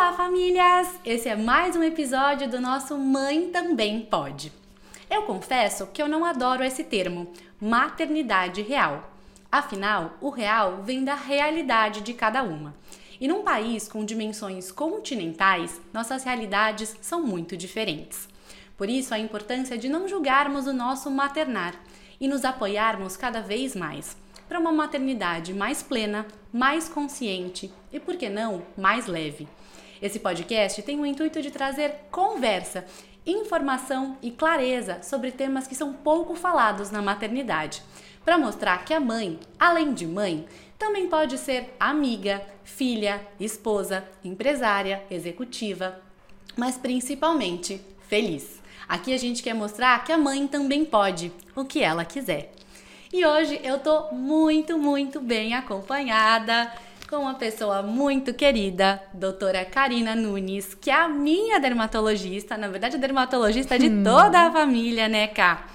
Olá, famílias! Esse é mais um episódio do nosso Mãe Também Pode. Eu confesso que eu não adoro esse termo, maternidade real. Afinal, o real vem da realidade de cada uma. E num país com dimensões continentais, nossas realidades são muito diferentes. Por isso, a importância de não julgarmos o nosso maternar e nos apoiarmos cada vez mais para uma maternidade mais plena, mais consciente e, por que não, mais leve. Esse podcast tem o intuito de trazer conversa, informação e clareza sobre temas que são pouco falados na maternidade, para mostrar que a mãe, além de mãe, também pode ser amiga, filha, esposa, empresária, executiva, mas principalmente feliz. Aqui a gente quer mostrar que a mãe também pode o que ela quiser. E hoje eu tô muito, muito bem acompanhada com uma pessoa muito querida, doutora Karina Nunes, que é a minha dermatologista, na verdade a dermatologista de hum. toda a família, né, Cá?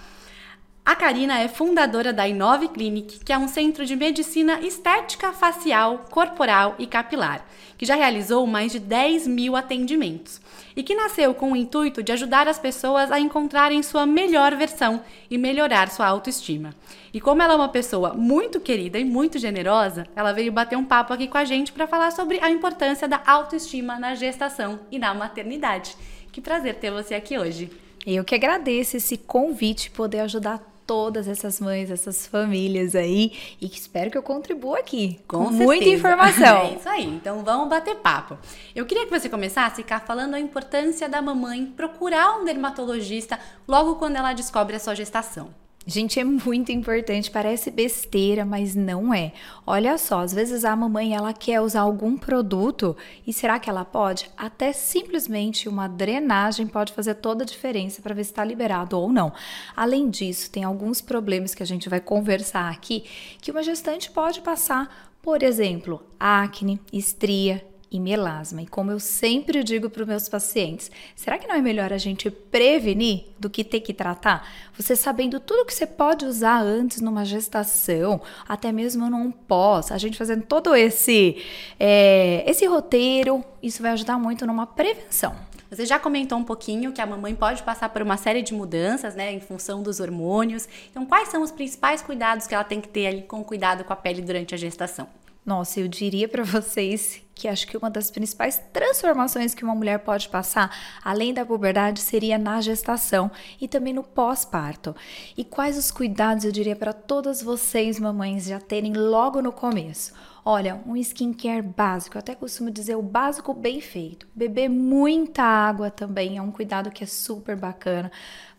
A Karina é fundadora da Inove Clinic, que é um centro de medicina estética facial, corporal e capilar, que já realizou mais de 10 mil atendimentos e que nasceu com o intuito de ajudar as pessoas a encontrarem sua melhor versão e melhorar sua autoestima. E como ela é uma pessoa muito querida e muito generosa, ela veio bater um papo aqui com a gente para falar sobre a importância da autoestima na gestação e na maternidade. Que prazer ter você aqui hoje. Eu que agradeço esse convite, poder ajudar todas essas mães, essas famílias aí e que espero que eu contribua aqui com, com muita informação. É isso aí. Então vamos bater papo. Eu queria que você começasse ficar falando a importância da mamãe procurar um dermatologista logo quando ela descobre a sua gestação. Gente, é muito importante, parece besteira, mas não é. Olha só, às vezes a mamãe ela quer usar algum produto e será que ela pode? Até simplesmente uma drenagem pode fazer toda a diferença para ver se está liberado ou não. Além disso, tem alguns problemas que a gente vai conversar aqui que uma gestante pode passar. Por exemplo, acne, estria, e melasma. E como eu sempre digo para os meus pacientes, será que não é melhor a gente prevenir do que ter que tratar? Você sabendo tudo que você pode usar antes numa gestação, até mesmo num pós, a gente fazendo todo esse, é, esse roteiro, isso vai ajudar muito numa prevenção. Você já comentou um pouquinho que a mamãe pode passar por uma série de mudanças, né, em função dos hormônios. Então, quais são os principais cuidados que ela tem que ter ali com cuidado com a pele durante a gestação? Nossa, eu diria para vocês que acho que uma das principais transformações que uma mulher pode passar, além da puberdade, seria na gestação e também no pós-parto. E quais os cuidados eu diria para todas vocês, mamães, já terem logo no começo? Olha, um skincare básico, eu até costumo dizer o básico bem feito. Beber muita água também é um cuidado que é super bacana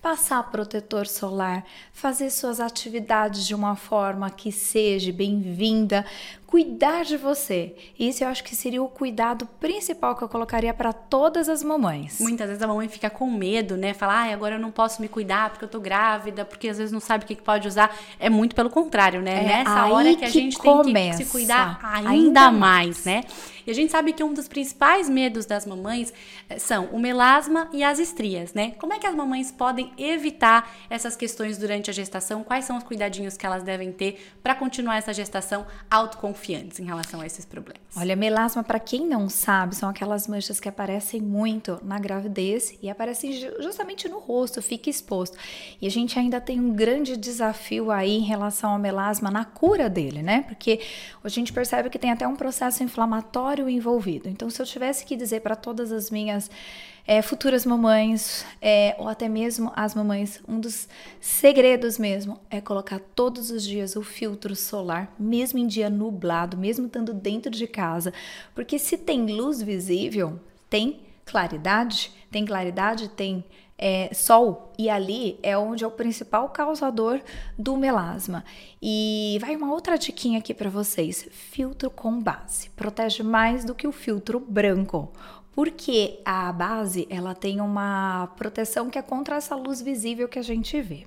passar protetor solar, fazer suas atividades de uma forma que seja bem-vinda, cuidar de você. Isso eu acho que seria o cuidado principal que eu colocaria para todas as mamães. Muitas vezes a mamãe fica com medo, né? Falar, ah, agora eu não posso me cuidar porque eu tô grávida, porque às vezes não sabe o que pode usar. É muito pelo contrário, né? É Nessa hora que, que a gente começa. tem que se cuidar ainda, ainda mais, mais, né? E a gente sabe que um dos principais medos das mamães eh, são o melasma e as estrias, né? Como é que as mamães podem evitar essas questões durante a gestação? Quais são os cuidadinhos que elas devem ter para continuar essa gestação autoconfiantes em relação a esses problemas? Olha, melasma, para quem não sabe, são aquelas manchas que aparecem muito na gravidez e aparecem justamente no rosto, fica exposto. E a gente ainda tem um grande desafio aí em relação ao melasma na cura dele, né? Porque a gente percebe que tem até um processo inflamatório envolvido. Então, se eu tivesse que dizer para todas as minhas é, futuras mamães, é, ou até mesmo as mamães, um dos segredos mesmo é colocar todos os dias o filtro solar, mesmo em dia nublado, mesmo estando dentro de casa, porque se tem luz visível, tem claridade, tem claridade, tem é, sol e ali é onde é o principal causador do melasma. E vai uma outra diquinha aqui para vocês: filtro com base protege mais do que o filtro branco. Porque a base ela tem uma proteção que é contra essa luz visível que a gente vê.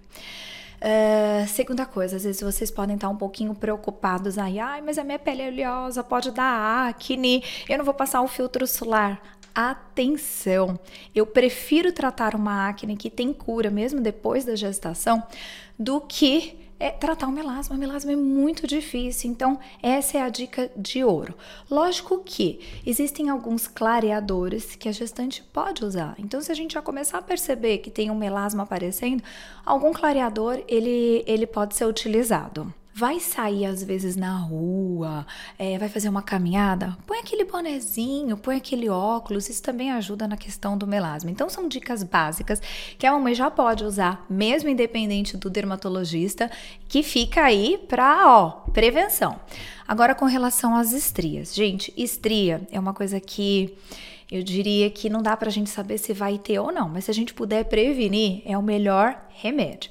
Uh, segunda coisa, às vezes vocês podem estar um pouquinho preocupados aí, ai, mas a minha pele é oleosa, pode dar acne, eu não vou passar o filtro solar atenção. Eu prefiro tratar uma acne que tem cura mesmo depois da gestação do que é tratar o melasma. O melasma é muito difícil, então essa é a dica de ouro. Lógico que existem alguns clareadores que a gestante pode usar. Então, se a gente já começar a perceber que tem um melasma aparecendo, algum clareador ele, ele pode ser utilizado vai sair às vezes na rua, é, vai fazer uma caminhada, põe aquele bonezinho, põe aquele óculos, isso também ajuda na questão do melasma. Então são dicas básicas que a mamãe já pode usar, mesmo independente do dermatologista, que fica aí para, ó, prevenção. Agora com relação às estrias. Gente, estria é uma coisa que eu diria que não dá para a gente saber se vai ter ou não, mas se a gente puder prevenir, é o melhor remédio.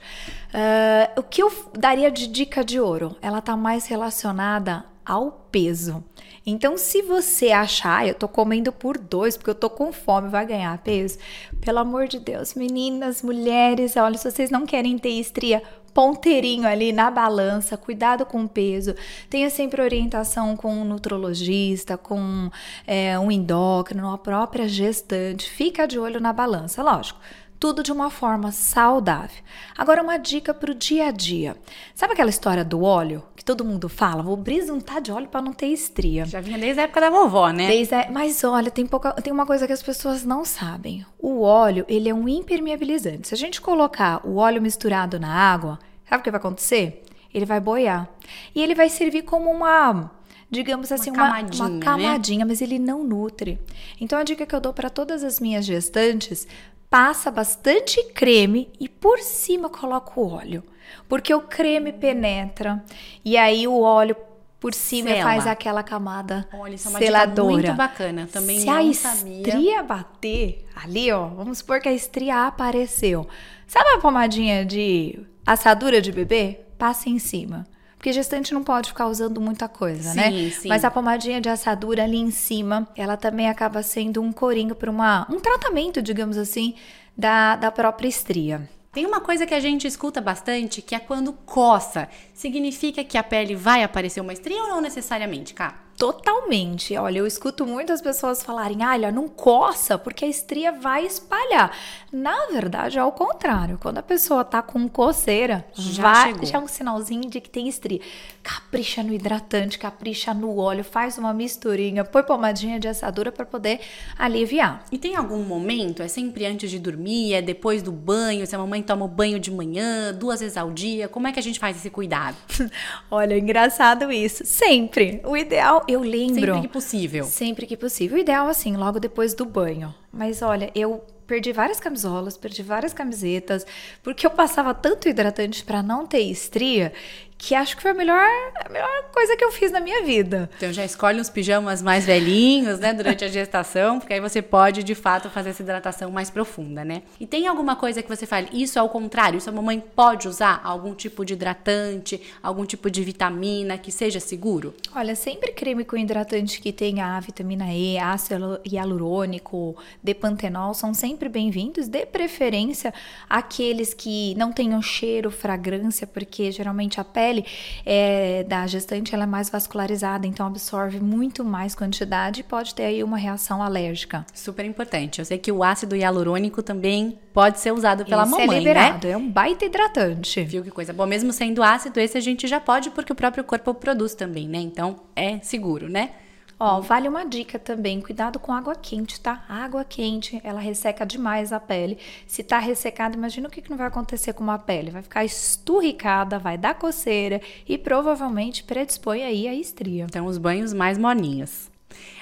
Uh, o que eu daria de dica de ouro? Ela está mais relacionada ao peso. Então, se você achar, ah, eu tô comendo por dois porque eu tô com fome, vai ganhar peso, pelo amor de Deus, meninas, mulheres, olha, se vocês não querem ter estria, ponteirinho ali na balança, cuidado com o peso, tenha sempre orientação com um nutrologista, com é, um endócrino, a própria gestante, fica de olho na balança, lógico tudo de uma forma saudável. Agora, uma dica para o dia a dia. Sabe aquela história do óleo todo mundo fala? Vou brisuntar de óleo para não ter estria. Já vinha desde a época da vovó, né? Desde a... Mas olha, tem, pouca... tem uma coisa que as pessoas não sabem. O óleo, ele é um impermeabilizante. Se a gente colocar o óleo misturado na água, sabe o que vai acontecer? Ele vai boiar. E ele vai servir como uma digamos assim, uma camadinha, uma, uma camadinha né? mas ele não nutre. Então a dica que eu dou para todas as minhas gestantes, passa bastante creme e por cima coloca o óleo, porque o creme penetra e aí o óleo por cima Sela. faz aquela camada Olha, isso é uma seladora. muito bacana, também Se a sabia. estria bater ali, ó, vamos supor que a estria apareceu. Sabe a pomadinha de assadura de bebê? Passa em cima. Porque gestante não pode ficar usando muita coisa, sim, né? Sim. Mas a pomadinha de assadura ali em cima, ela também acaba sendo um corinho para uma um tratamento, digamos assim, da, da própria estria. Tem uma coisa que a gente escuta bastante, que é quando coça. Significa que a pele vai aparecer uma estria ou não necessariamente, Cá? Totalmente. Olha, eu escuto muitas pessoas falarem, ah, olha, não coça, porque a estria vai espalhar. Na verdade, é o contrário. Quando a pessoa tá com coceira, já vai, chegou. já é um sinalzinho de que tem estria. Capricha no hidratante, capricha no óleo, faz uma misturinha, põe pomadinha de assadura para poder aliviar. E tem algum momento? É sempre antes de dormir? É depois do banho? Se a mamãe toma o banho de manhã, duas vezes ao dia? Como é que a gente faz esse cuidado? olha, engraçado isso. Sempre. O ideal eu lembro. Sempre que possível. Sempre que possível. O ideal, assim, logo depois do banho. Mas olha, eu perdi várias camisolas, perdi várias camisetas, porque eu passava tanto hidratante para não ter estria que acho que foi a melhor, a melhor coisa que eu fiz na minha vida. Então já escolhe uns pijamas mais velhinhos, né, durante a gestação, porque aí você pode de fato fazer essa hidratação mais profunda, né? E tem alguma coisa que você fale, isso é o contrário, isso a mamãe pode usar algum tipo de hidratante, algum tipo de vitamina que seja seguro? Olha, sempre creme com hidratante que tenha a vitamina E, ácido hialurônico, depantenol são sempre bem-vindos, de preferência aqueles que não tenham cheiro, fragrância, porque geralmente a pele pele é, da gestante ela é mais vascularizada, então absorve muito mais quantidade e pode ter aí uma reação alérgica. Super importante. Eu sei que o ácido hialurônico também pode ser usado pela esse é mamãe, é liberado, né? É um baita hidratante. Viu que coisa boa. Mesmo sendo ácido, esse a gente já pode porque o próprio corpo produz também, né? Então é seguro, né? Ó, vale uma dica também, cuidado com água quente, tá? água quente, ela resseca demais a pele. Se tá ressecada, imagina o que, que não vai acontecer com uma pele. Vai ficar esturricada, vai dar coceira e provavelmente predispõe aí a estria. Então, os banhos mais molinhos.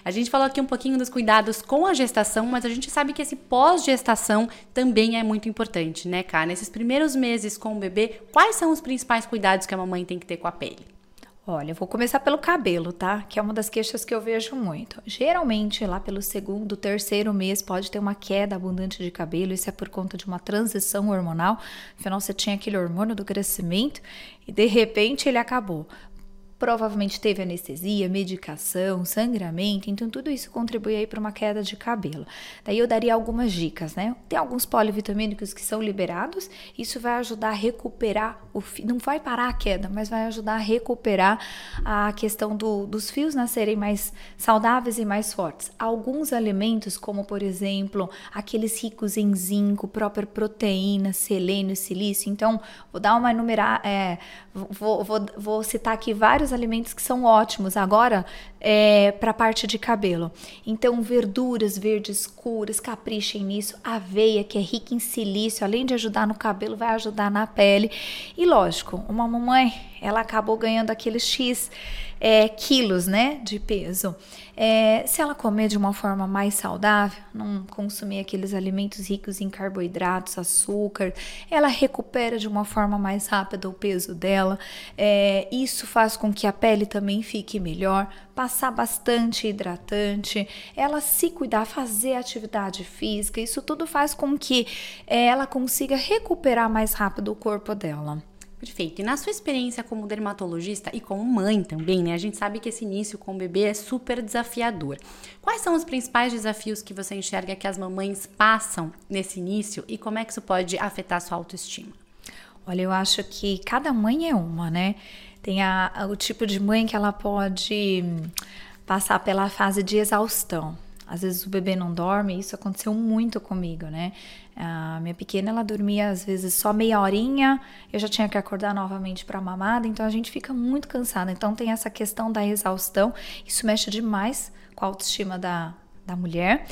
A gente falou aqui um pouquinho dos cuidados com a gestação, mas a gente sabe que esse pós-gestação também é muito importante, né, cara? Nesses primeiros meses com o bebê, quais são os principais cuidados que a mamãe tem que ter com a pele? Olha, vou começar pelo cabelo, tá? Que é uma das queixas que eu vejo muito. Geralmente, lá pelo segundo, terceiro mês, pode ter uma queda abundante de cabelo. Isso é por conta de uma transição hormonal. Afinal, você tinha aquele hormônio do crescimento e de repente ele acabou. Provavelmente teve anestesia, medicação, sangramento, então tudo isso contribui aí para uma queda de cabelo. Daí eu daria algumas dicas, né? Tem alguns polivitamínicos que são liberados, isso vai ajudar a recuperar o fio, não vai parar a queda, mas vai ajudar a recuperar a questão do, dos fios nascerem mais saudáveis e mais fortes. Alguns alimentos, como por exemplo, aqueles ricos em zinco, própria proteína, selênio, silício, então vou dar uma enumerar, é, vou, vou, vou citar aqui vários alimentos que são ótimos agora é, para a parte de cabelo. Então, verduras verdes escuras, caprichem nisso. Aveia, que é rica em silício, além de ajudar no cabelo, vai ajudar na pele. E lógico, uma mamãe, ela acabou ganhando aqueles X é, quilos, né, de peso. É, se ela comer de uma forma mais saudável, não consumir aqueles alimentos ricos em carboidratos, açúcar, ela recupera de uma forma mais rápida o peso dela. É, isso faz com que a pele também fique melhor. Passar bastante hidratante, ela se cuidar, fazer atividade física, isso tudo faz com que é, ela consiga recuperar mais rápido o corpo dela. Perfeito. E na sua experiência como dermatologista e como mãe também, né? A gente sabe que esse início com o bebê é super desafiador. Quais são os principais desafios que você enxerga que as mamães passam nesse início e como é que isso pode afetar a sua autoestima? Olha, eu acho que cada mãe é uma, né? Tem a, o tipo de mãe que ela pode passar pela fase de exaustão. Às vezes o bebê não dorme, isso aconteceu muito comigo, né? A minha pequena, ela dormia às vezes só meia horinha, eu já tinha que acordar novamente para mamada, então a gente fica muito cansada. Então tem essa questão da exaustão, isso mexe demais com a autoestima da, da mulher.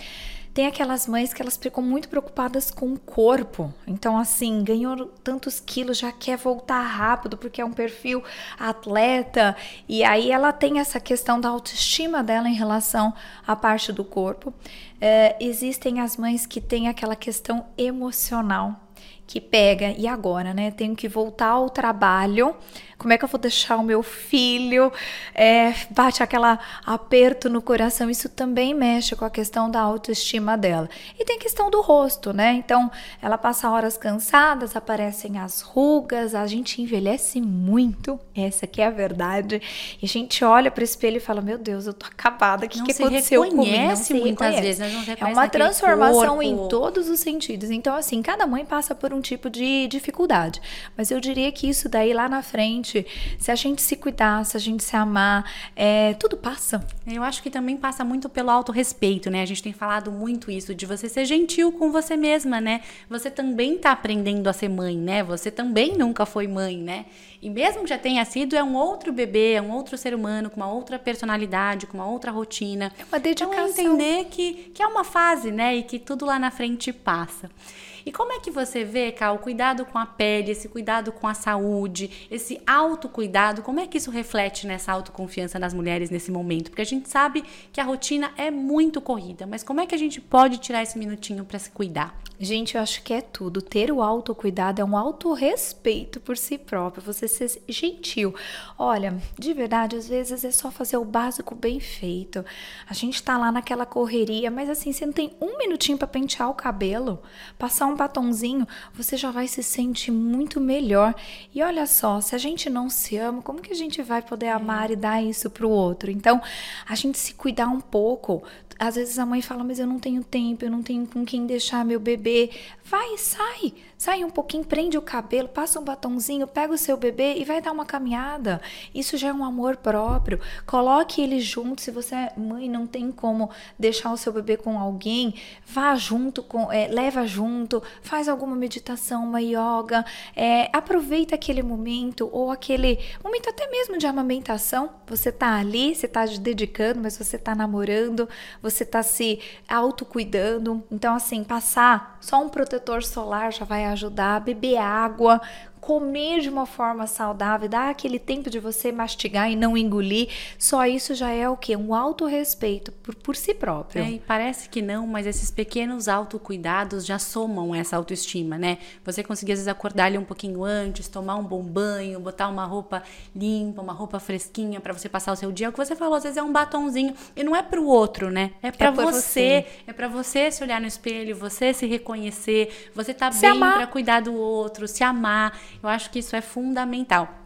Tem aquelas mães que elas ficam muito preocupadas com o corpo. Então, assim, ganhou tantos quilos, já quer voltar rápido porque é um perfil atleta. E aí ela tem essa questão da autoestima dela em relação à parte do corpo. É, existem as mães que têm aquela questão emocional que pega, e agora, né? Tenho que voltar ao trabalho como é que eu vou deixar o meu filho? É, bate aquela aperto no coração. Isso também mexe com a questão da autoestima dela. E tem questão do rosto, né? Então, ela passa horas cansadas, aparecem as rugas, a gente envelhece muito. Essa aqui é a verdade. E a gente olha para o espelho e fala: Meu Deus, eu tô acabada. O que, que aconteceu comigo? Não se muitas vezes, não É uma transformação corpo. em todos os sentidos. Então, assim, cada mãe passa por um tipo de dificuldade. Mas eu diria que isso daí lá na frente gente, se a gente se cuidar, se a gente se amar, é, tudo passa. Eu acho que também passa muito pelo autorrespeito, né? A gente tem falado muito isso, de você ser gentil com você mesma, né? Você também tá aprendendo a ser mãe, né? Você também nunca foi mãe, né? E mesmo que já tenha sido, é um outro bebê, é um outro ser humano, com uma outra personalidade, com uma outra rotina. É uma dedicação. Então, é entender que, que é uma fase, né? E que tudo lá na frente passa. E como é que você vê, Cal, o cuidado com a pele, esse cuidado com a saúde, esse autocuidado, como é que isso reflete nessa autoconfiança das mulheres nesse momento? Porque a gente sabe que a rotina é muito corrida, mas como é que a gente pode tirar esse minutinho para se cuidar? Gente, eu acho que é tudo. Ter o autocuidado é um autorrespeito por si próprio, você ser gentil. Olha, de verdade, às vezes é só fazer o básico bem feito. A gente tá lá naquela correria, mas assim, você não tem um minutinho para pentear o cabelo, passar um batonzinho, você já vai se sentir muito melhor. E olha só, se a gente não se ama, como que a gente vai poder amar e dar isso pro outro? Então, a gente se cuidar um pouco, às vezes a mãe fala, mas eu não tenho tempo, eu não tenho com quem deixar meu bebê. Vai, sai, sai um pouquinho, prende o cabelo, passa um batonzinho, pega o seu bebê e vai dar uma caminhada. Isso já é um amor próprio. Coloque ele junto. Se você é mãe, não tem como deixar o seu bebê com alguém, vá junto, com, é, leva junto, faz alguma meditação, uma yoga, é, aproveita aquele momento ou aquele momento até mesmo de amamentação. Você tá ali, você tá dedicando, mas você tá namorando, você está se autocuidando. Então, assim, passar só um protetor solar já vai ajudar, beber água, comer de uma forma saudável, dar aquele tempo de você mastigar e não engolir, só isso já é o que? Um autorrespeito por, por si próprio. É, parece que não, mas esses pequenos autocuidados já somam essa autoestima, né? Você conseguir às vezes acordar ali um pouquinho antes, tomar um bom banho, botar uma roupa limpa, uma roupa fresquinha para você passar o seu dia. O que você falou, às vezes é um batonzinho e não é pro outro, né? É para é você, você, é para você se olhar no espelho, você se reconhecer, você tá se bem para cuidar do outro, se amar. Eu acho que isso é fundamental.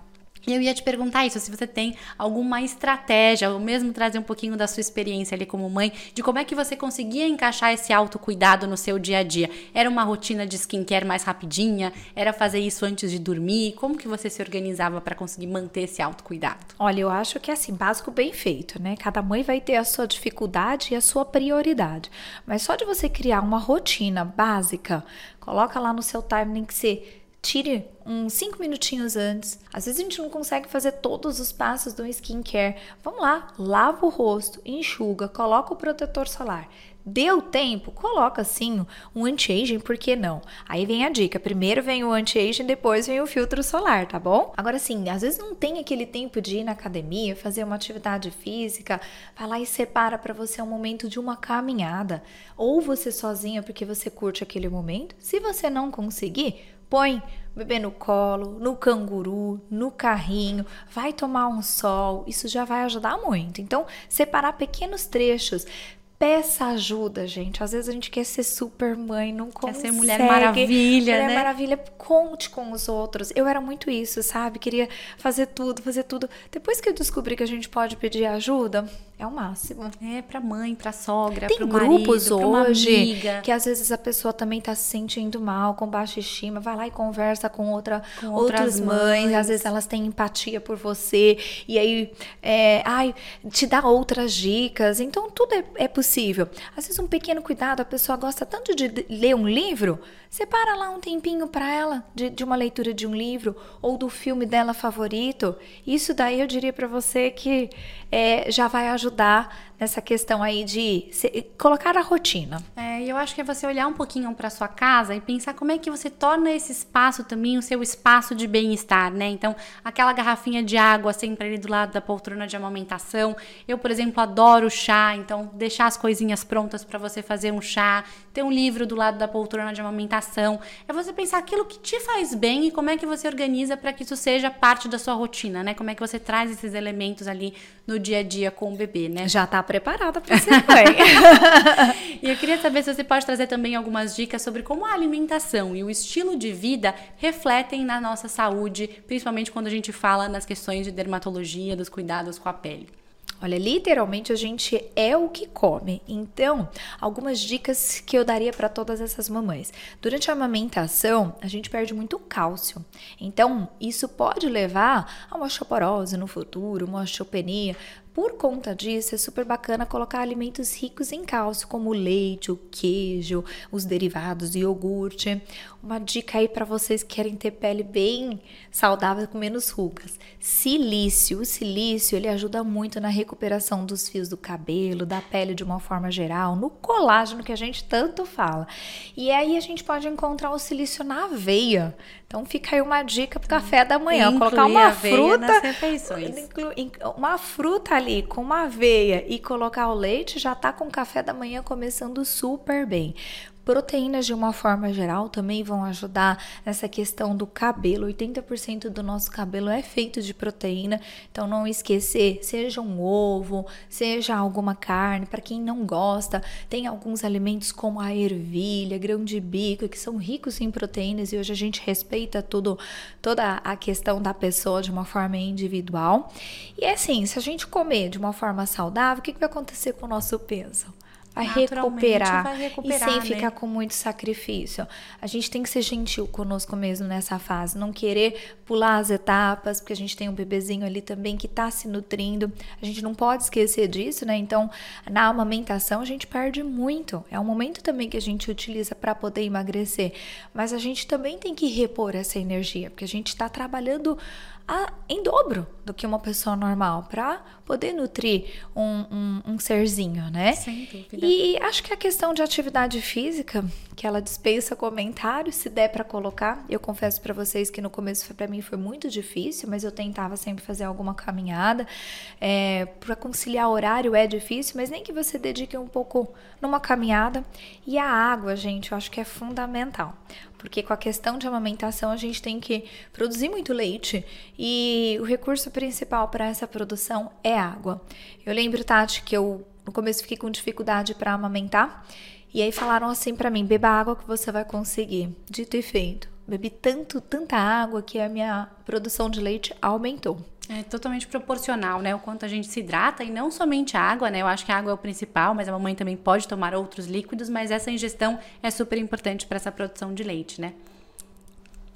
E eu ia te perguntar isso, se você tem alguma estratégia, ou mesmo trazer um pouquinho da sua experiência ali como mãe, de como é que você conseguia encaixar esse autocuidado no seu dia a dia. Era uma rotina de skincare mais rapidinha? Era fazer isso antes de dormir? Como que você se organizava para conseguir manter esse autocuidado? Olha, eu acho que é assim, básico bem feito, né? Cada mãe vai ter a sua dificuldade e a sua prioridade. Mas só de você criar uma rotina básica, coloca lá no seu timing que você tire uns 5 minutinhos antes. Às vezes a gente não consegue fazer todos os passos do skincare. Vamos lá, lava o rosto, enxuga, coloca o protetor solar. Deu tempo? Coloca sim um anti-aging, por que não? Aí vem a dica: primeiro vem o anti-aging, depois vem o filtro solar, tá bom? Agora sim, às vezes não tem aquele tempo de ir na academia, fazer uma atividade física, vai lá e separa para você um momento de uma caminhada. Ou você sozinha porque você curte aquele momento. Se você não conseguir, Põe o bebê no colo, no canguru, no carrinho, vai tomar um sol, isso já vai ajudar muito. Então, separar pequenos trechos, Peça ajuda, gente. Às vezes a gente quer ser super mãe, não consegue. Quer ser mulher maravilha, mulher né? maravilha, conte com os outros. Eu era muito isso, sabe? Queria fazer tudo, fazer tudo. Depois que eu descobri que a gente pode pedir ajuda, é o máximo. É pra mãe, pra sogra, Tem pro grupos marido, hoje que às vezes a pessoa também tá se sentindo mal, com baixa estima, vai lá e conversa com outra Com outras mães. mães. Às vezes elas têm empatia por você e aí é, ai, te dá outras dicas. Então tudo é, é possível. Às vezes um pequeno cuidado, a pessoa gosta tanto de de ler um livro, separa lá um tempinho para ela de, de uma leitura de um livro ou do filme dela favorito. Isso daí eu diria para você que é, já vai ajudar nessa questão aí de se- colocar a rotina. É, eu acho que é você olhar um pouquinho para sua casa e pensar como é que você torna esse espaço também o seu espaço de bem-estar, né? Então, aquela garrafinha de água sempre ali do lado da poltrona de amamentação. Eu, por exemplo, adoro chá, então deixar as coisinhas prontas para você fazer um chá, ter um livro do lado da poltrona de amamentação. É você pensar aquilo que te faz bem e como é que você organiza para que isso seja parte da sua rotina, né? Como é que você traz esses elementos ali no dia a dia com o bebê, né? Já tá preparada para ser mãe. E eu queria saber se você pode trazer também algumas dicas sobre como a alimentação e o estilo de vida refletem na nossa saúde, principalmente quando a gente fala nas questões de dermatologia, dos cuidados com a pele. Olha, literalmente a gente é o que come. Então, algumas dicas que eu daria para todas essas mamães. Durante a amamentação, a gente perde muito cálcio. Então, isso pode levar a uma osteoporose no futuro, uma osteopenia. Por conta disso, é super bacana colocar alimentos ricos em cálcio, como o leite, o queijo, os derivados, o iogurte. Uma dica aí para vocês que querem ter pele bem saudável com menos rugas. Silício. O silício, ele ajuda muito na recuperação dos fios do cabelo, da pele de uma forma geral, no colágeno que a gente tanto fala. E aí a gente pode encontrar o silício na aveia. Então fica aí uma dica pro café da manhã, Incluir colocar uma aveia fruta uma fruta ali com uma aveia e colocar o leite, já tá com o café da manhã começando super bem. Proteínas de uma forma geral também vão ajudar nessa questão do cabelo. 80% do nosso cabelo é feito de proteína, então não esquecer, seja um ovo, seja alguma carne, para quem não gosta, tem alguns alimentos como a ervilha, grão de bico, que são ricos em proteínas e hoje a gente respeita tudo, toda a questão da pessoa de uma forma individual. E é assim, se a gente comer de uma forma saudável, o que, que vai acontecer com o nosso peso? Naturalmente recuperar, recuperar, e sem né? ficar com muito sacrifício. A gente tem que ser gentil conosco mesmo nessa fase, não querer pular as etapas, porque a gente tem um bebezinho ali também que tá se nutrindo. A gente não pode esquecer disso, né? Então, na amamentação a gente perde muito. É um momento também que a gente utiliza para poder emagrecer, mas a gente também tem que repor essa energia, porque a gente está trabalhando a- em dobro do que uma pessoa normal para poder nutrir um, um, um serzinho, né? Sem dúvida. E acho que a questão de atividade física, que ela dispensa comentários, se der para colocar. Eu confesso para vocês que no começo para mim foi muito difícil, mas eu tentava sempre fazer alguma caminhada. É, para conciliar horário é difícil, mas nem que você dedique um pouco numa caminhada. E a água, gente, eu acho que é fundamental. Porque com a questão de amamentação a gente tem que produzir muito leite e o recurso principal para essa produção é água. Eu lembro, Tati, que eu no começo fiquei com dificuldade para amamentar e aí falaram assim para mim: beba água que você vai conseguir. Dito e feito. bebi tanto, tanta água que a minha produção de leite aumentou. É totalmente proporcional, né? O quanto a gente se hidrata e não somente a água, né? Eu acho que a água é o principal, mas a mamãe também pode tomar outros líquidos, mas essa ingestão é super importante para essa produção de leite, né?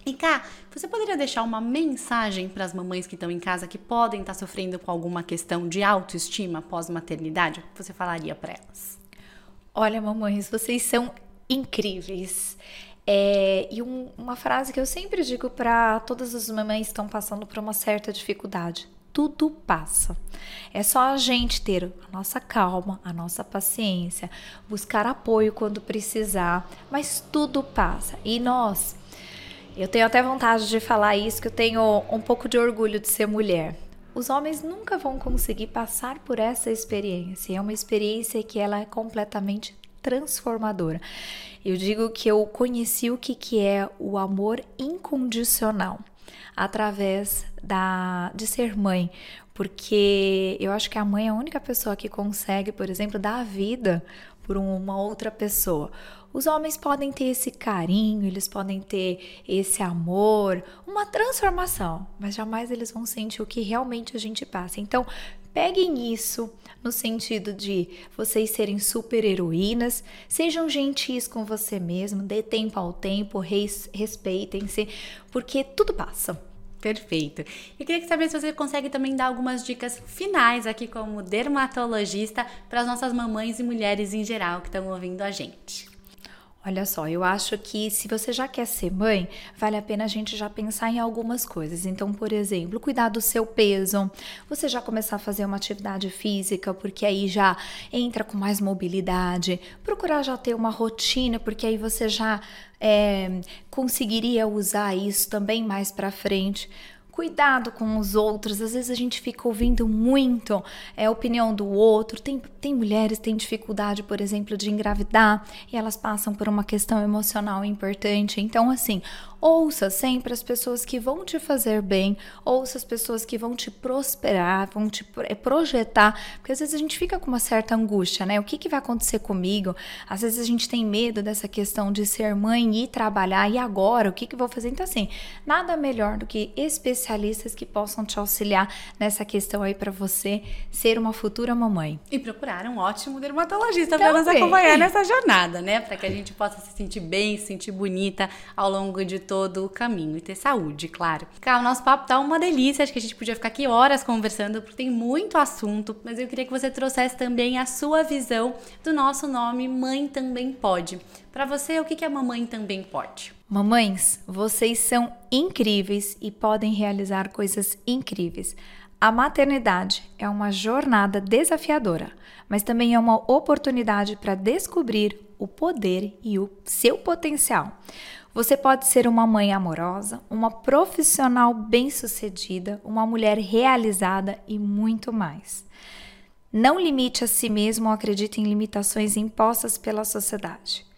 E cá, você poderia deixar uma mensagem para as mamães que estão em casa que podem estar tá sofrendo com alguma questão de autoestima pós-maternidade? O que você falaria para elas? Olha, mamães, vocês são incríveis. É, e um, uma frase que eu sempre digo para todas as mamães que estão passando por uma certa dificuldade: tudo passa. É só a gente ter a nossa calma, a nossa paciência, buscar apoio quando precisar, mas tudo passa. E nós, eu tenho até vontade de falar isso, que eu tenho um pouco de orgulho de ser mulher. Os homens nunca vão conseguir passar por essa experiência. É uma experiência que ela é completamente transformadora. Eu digo que eu conheci o que, que é o amor incondicional através da de ser mãe, porque eu acho que a mãe é a única pessoa que consegue, por exemplo, dar a vida por uma outra pessoa. Os homens podem ter esse carinho, eles podem ter esse amor, uma transformação, mas jamais eles vão sentir o que realmente a gente passa. Então, peguem isso no sentido de vocês serem super heroínas, sejam gentis com você mesmo, dê tempo ao tempo, res, respeitem-se, porque tudo passa. Perfeito. Eu queria saber se você consegue também dar algumas dicas finais aqui como dermatologista para as nossas mamães e mulheres em geral que estão ouvindo a gente. Olha só, eu acho que se você já quer ser mãe, vale a pena a gente já pensar em algumas coisas. Então, por exemplo, cuidar do seu peso, você já começar a fazer uma atividade física, porque aí já entra com mais mobilidade, procurar já ter uma rotina, porque aí você já é, conseguiria usar isso também mais para frente cuidado com os outros. Às vezes a gente fica ouvindo muito é, a opinião do outro. Tem, tem mulheres que têm dificuldade, por exemplo, de engravidar e elas passam por uma questão emocional importante. Então, assim, Ouça sempre as pessoas que vão te fazer bem, ouça as pessoas que vão te prosperar, vão te eh, projetar, porque às vezes a gente fica com uma certa angústia, né? O que, que vai acontecer comigo? Às vezes a gente tem medo dessa questão de ser mãe e trabalhar, e agora? O que, que eu vou fazer? Então, assim, nada melhor do que especialistas que possam te auxiliar nessa questão aí para você ser uma futura mamãe. E procurar um ótimo dermatologista para nos acompanhar nessa jornada, né? Para que a gente possa se sentir bem, se sentir bonita ao longo de todo o caminho e ter saúde, claro. Cara, o nosso papo tá uma delícia, acho que a gente podia ficar aqui horas conversando, porque tem muito assunto, mas eu queria que você trouxesse também a sua visão do nosso nome Mãe Também Pode. Para você, o que é Mamãe Também Pode? Mamães, vocês são incríveis e podem realizar coisas incríveis. A maternidade é uma jornada desafiadora, mas também é uma oportunidade para descobrir o poder e o seu potencial. Você pode ser uma mãe amorosa, uma profissional bem-sucedida, uma mulher realizada e muito mais. Não limite a si mesmo ou acredite em limitações impostas pela sociedade.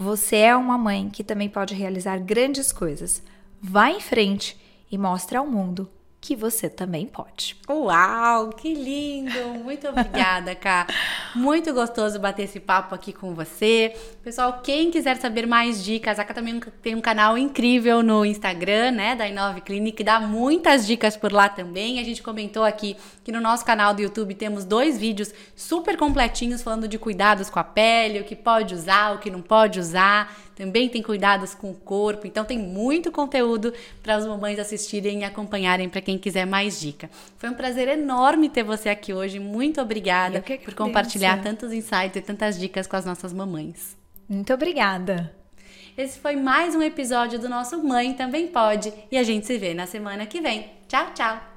Você é uma mãe que também pode realizar grandes coisas. Vá em frente e mostre ao mundo que você também pode. Uau, que lindo! Muito obrigada, Ká. Muito gostoso bater esse papo aqui com você. Pessoal, quem quiser saber mais dicas, a Ká também tem um canal incrível no Instagram, né, da Inove Clinic, dá muitas dicas por lá também. A gente comentou aqui que no nosso canal do YouTube temos dois vídeos super completinhos falando de cuidados com a pele, o que pode usar, o que não pode usar também tem cuidados com o corpo, então tem muito conteúdo para as mamães assistirem e acompanharem para quem quiser mais dica. Foi um prazer enorme ter você aqui hoje, muito obrigada por compartilhar tantos insights e tantas dicas com as nossas mamães. Muito obrigada. Esse foi mais um episódio do nosso Mãe Também Pode e a gente se vê na semana que vem. Tchau, tchau!